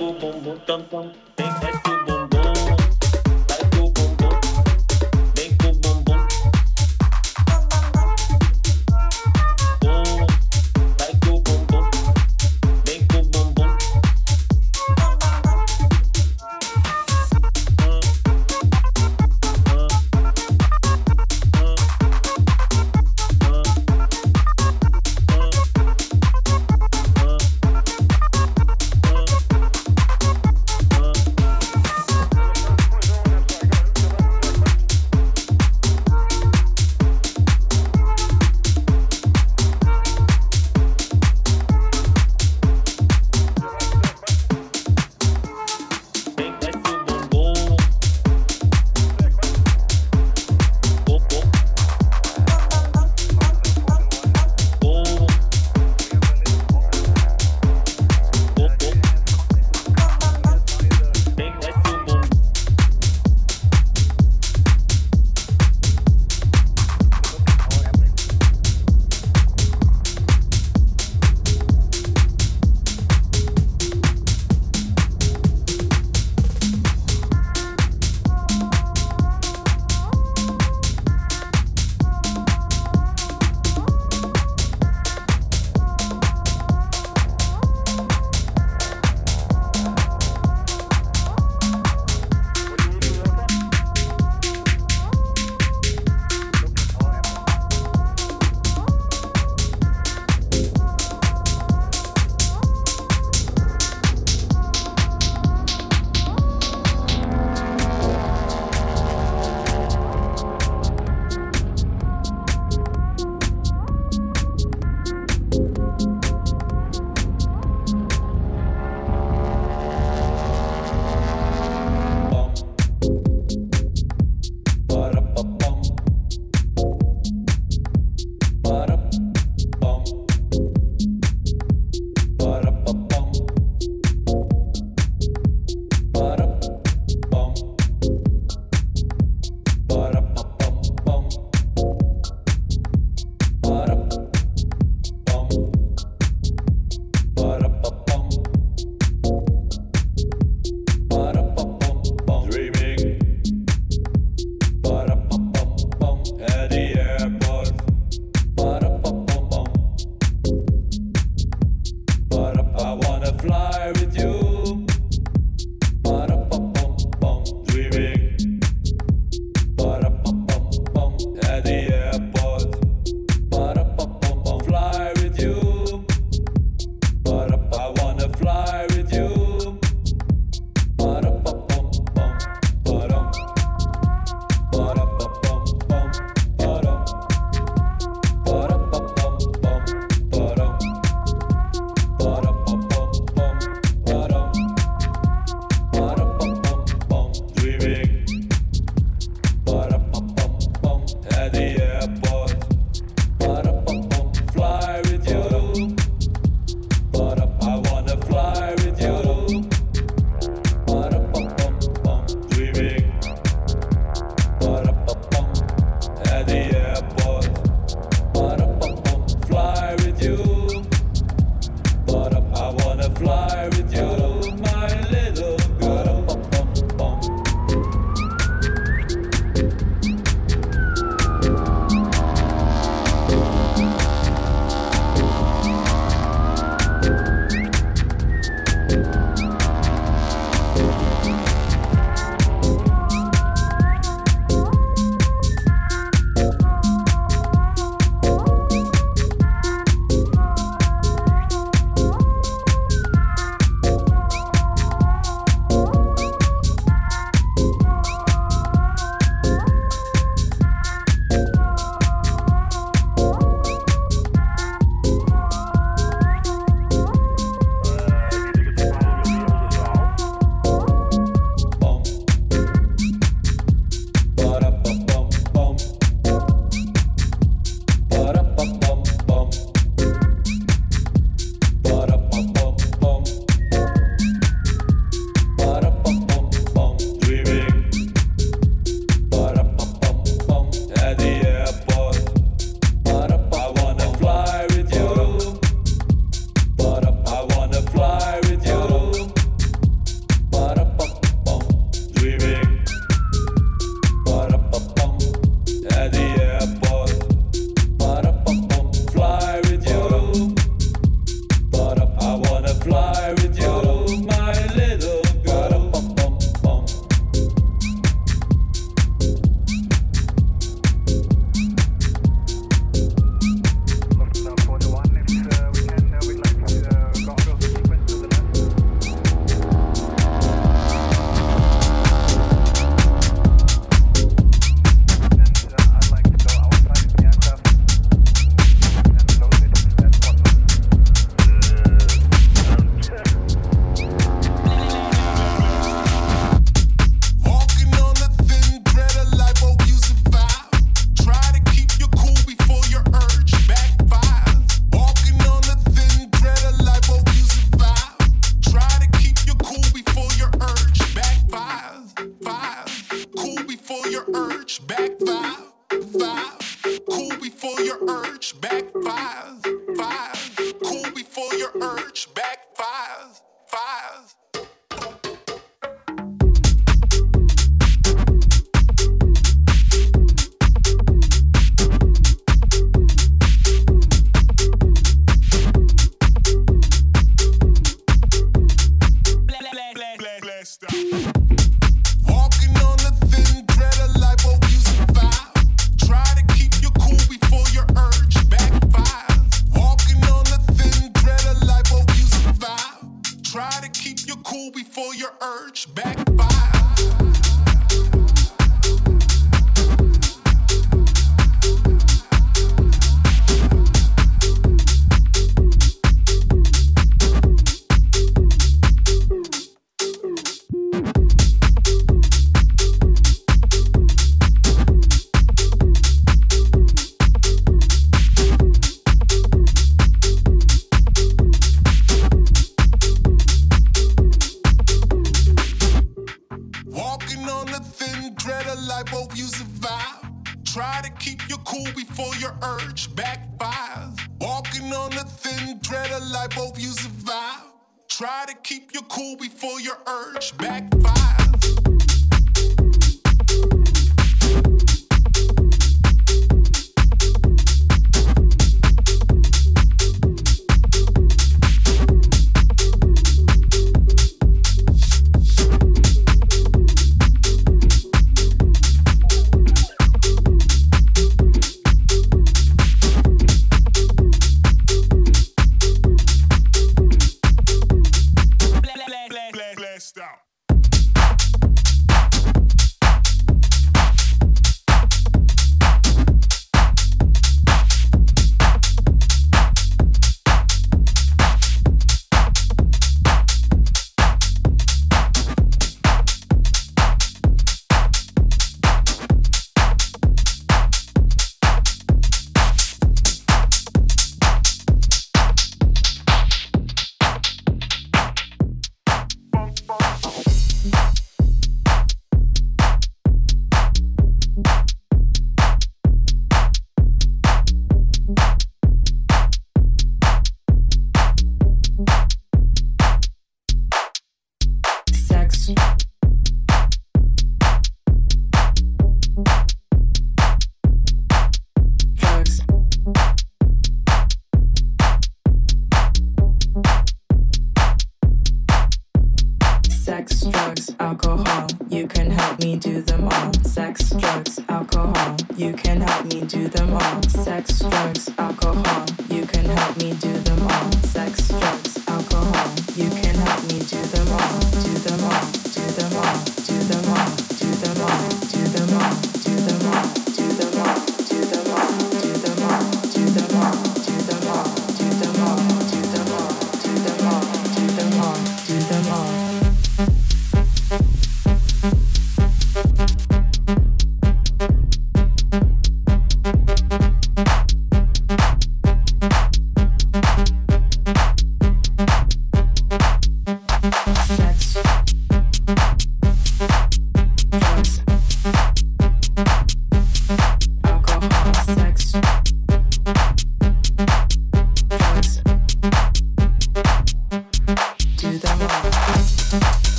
Bum bum bum bum bum.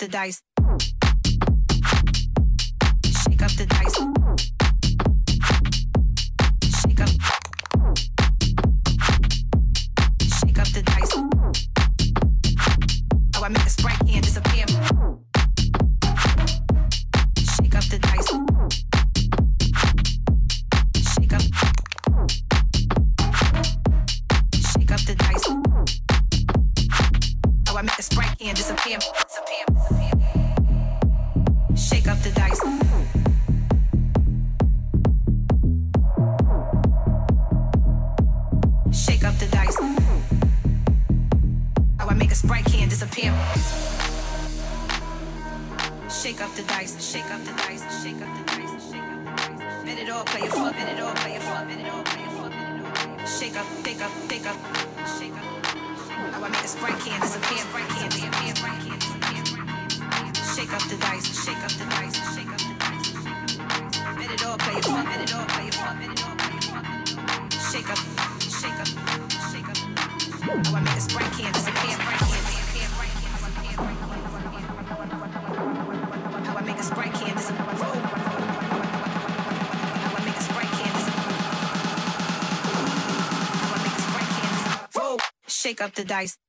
the dice. up the dice.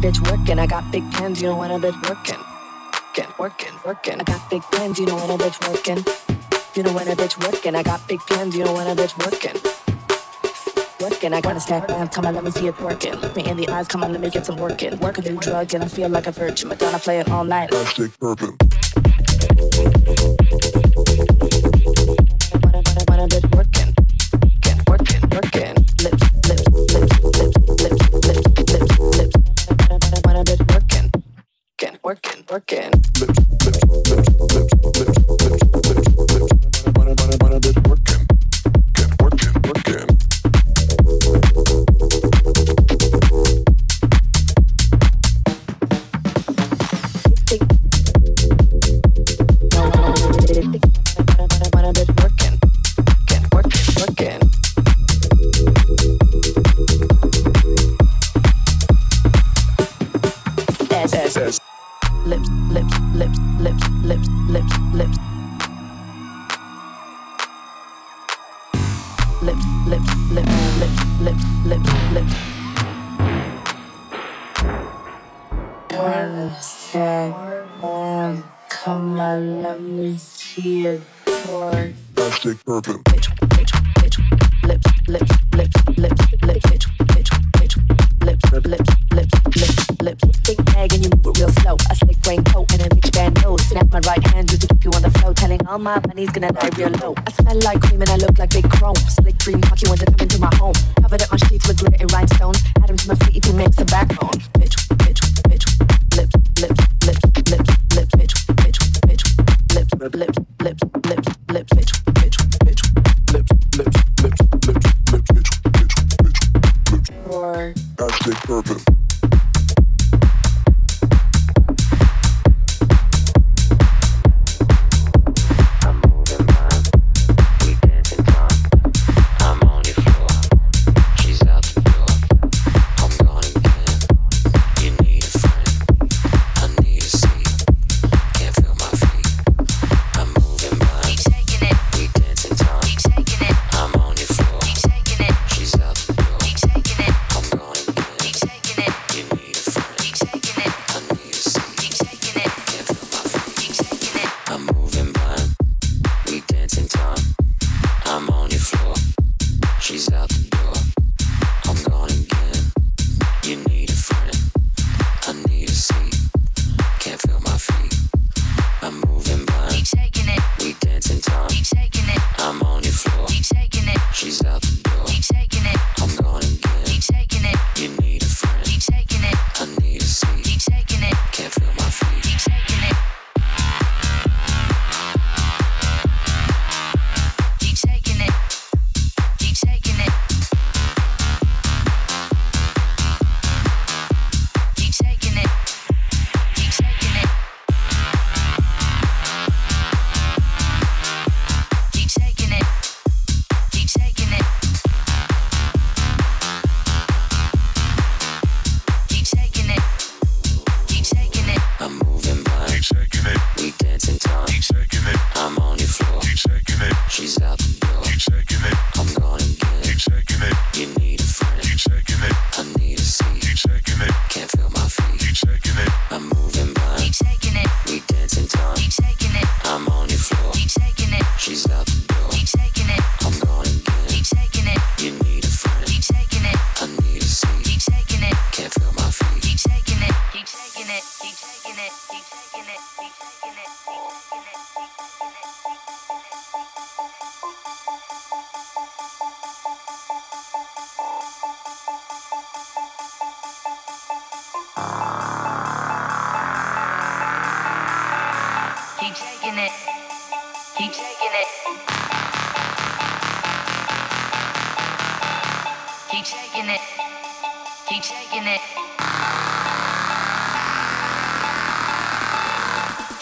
bitch working. I got big plans, you know when a bitch working. Working, working, working. I got big plans, you know when a bitch working. You know when a bitch working. I got big plans, you know when a bitch working. Working, I got a stack bands, come on, let me see it working. Look me in the eyes, come on, let me get some working. Working through drugs, and I feel like a virgin. Madonna play it all night. Plastic purpose.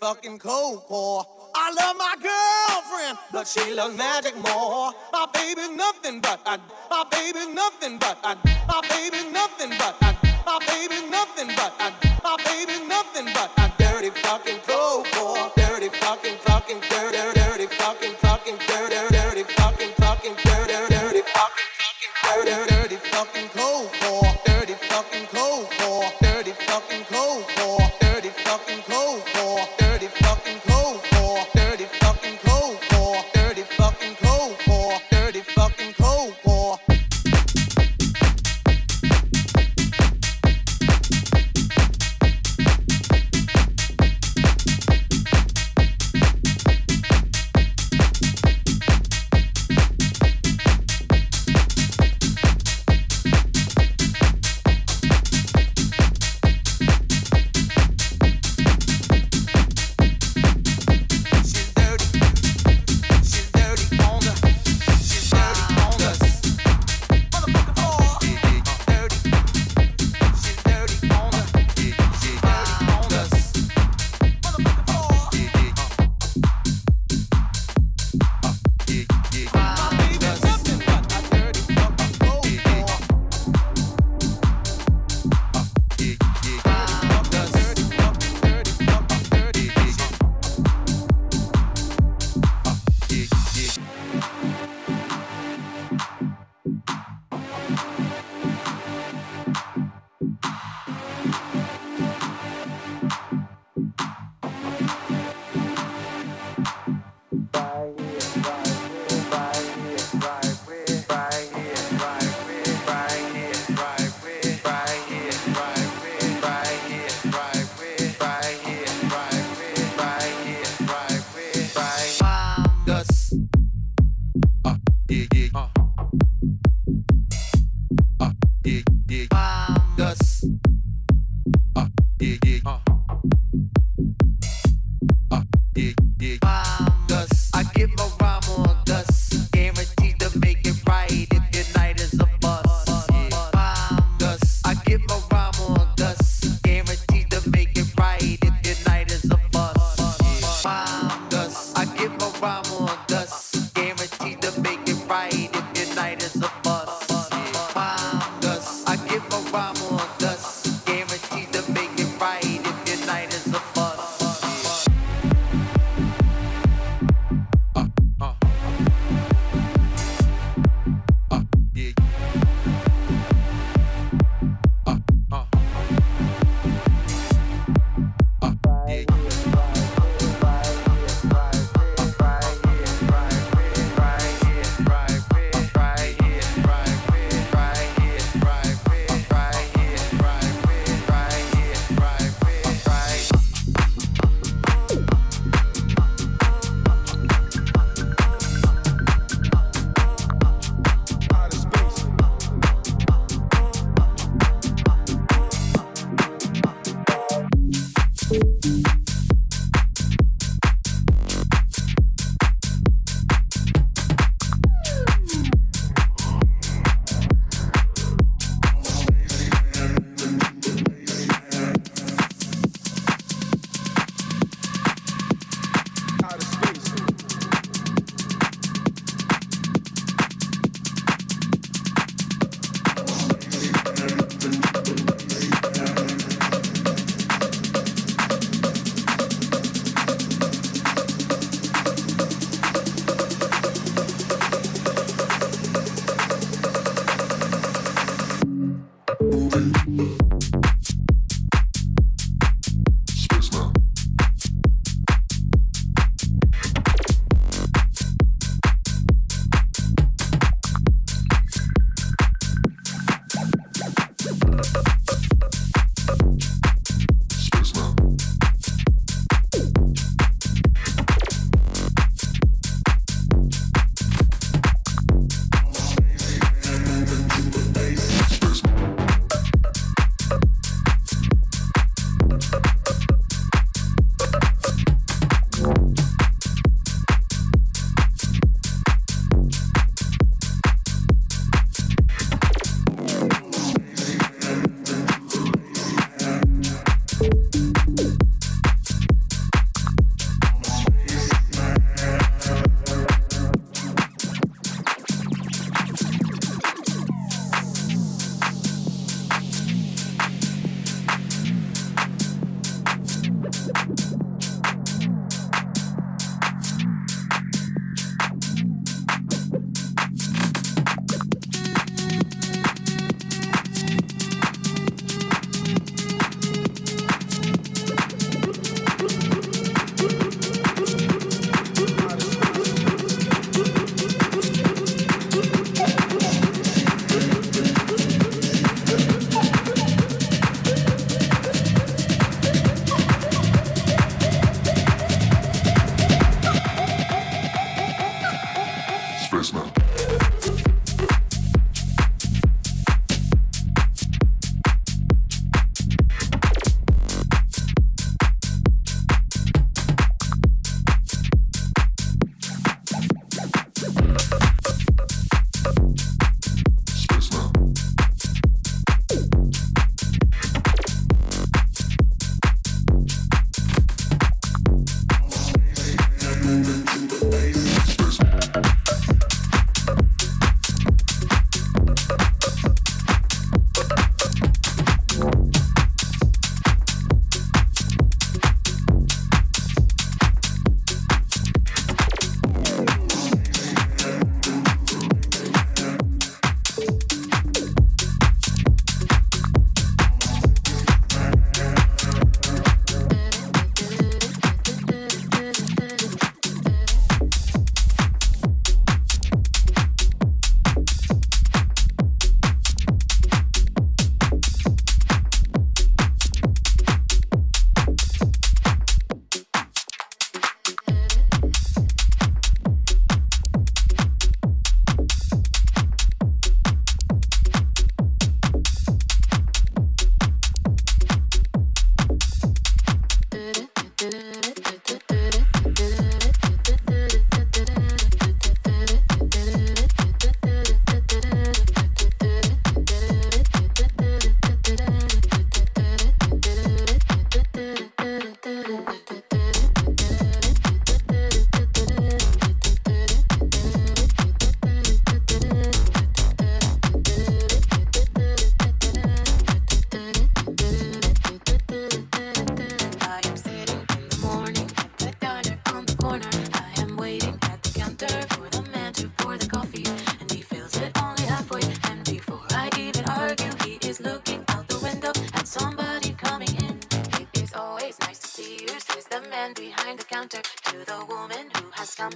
fucking cold core. I love my girlfriend, but she loves magic more. My baby's nothing but I, my baby's nothing but I, my baby's nothing but I, my baby's nothing but I, my baby's nothing but a dirty fucking cold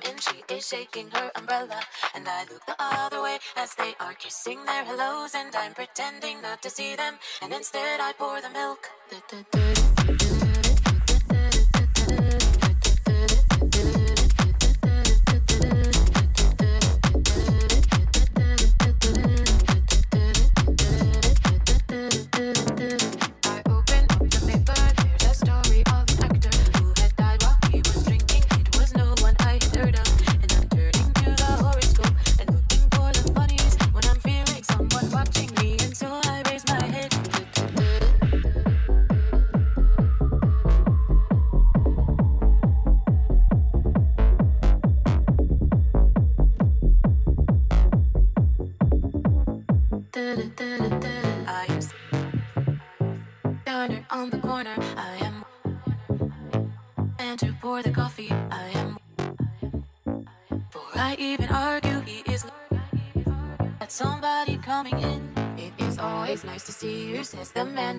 in, she is shaking her umbrella. And I look the other way as they are kissing their hellos. And I'm pretending not to see them. And instead, I pour the milk.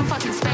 some fucking space.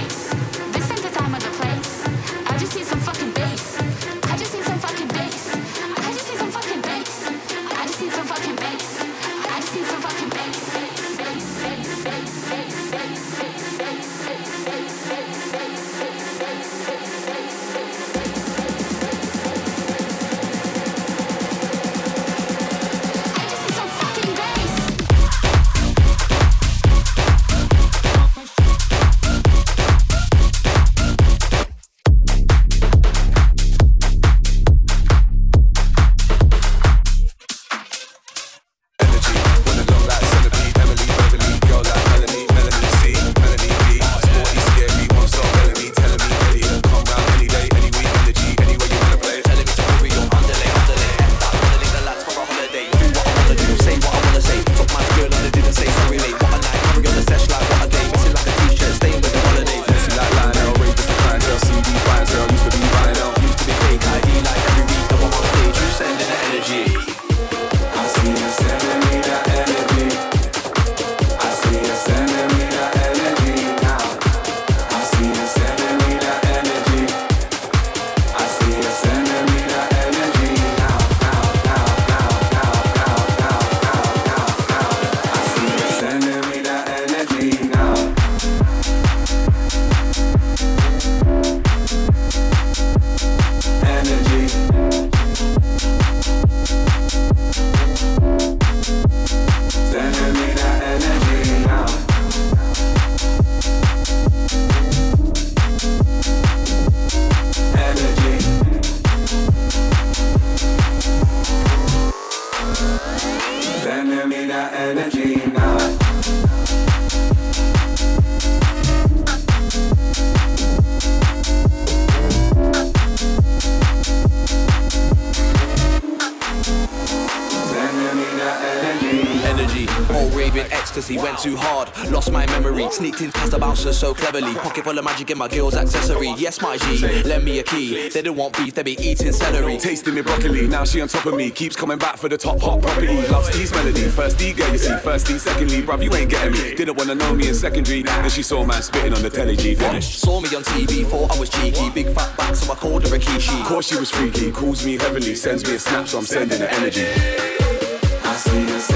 Pocket full of magic in my girl's accessory. Yes, my G, lend me a key. They don't want beef, they be eating celery. Tasting me broccoli, now she on top of me. Keeps coming back for the top hot property. Loves these melody. First D, girl, you see. First D, secondly, bruv, you ain't getting me. Didn't wanna know me in secondary. Then she saw man spitting on the telly, G. Finish. Saw me on TV, thought I was cheeky. Big fat back, so I called her a kishi. Course she was freaky. Calls me heavily, sends me a snap, so I'm sending her energy. I see, I see.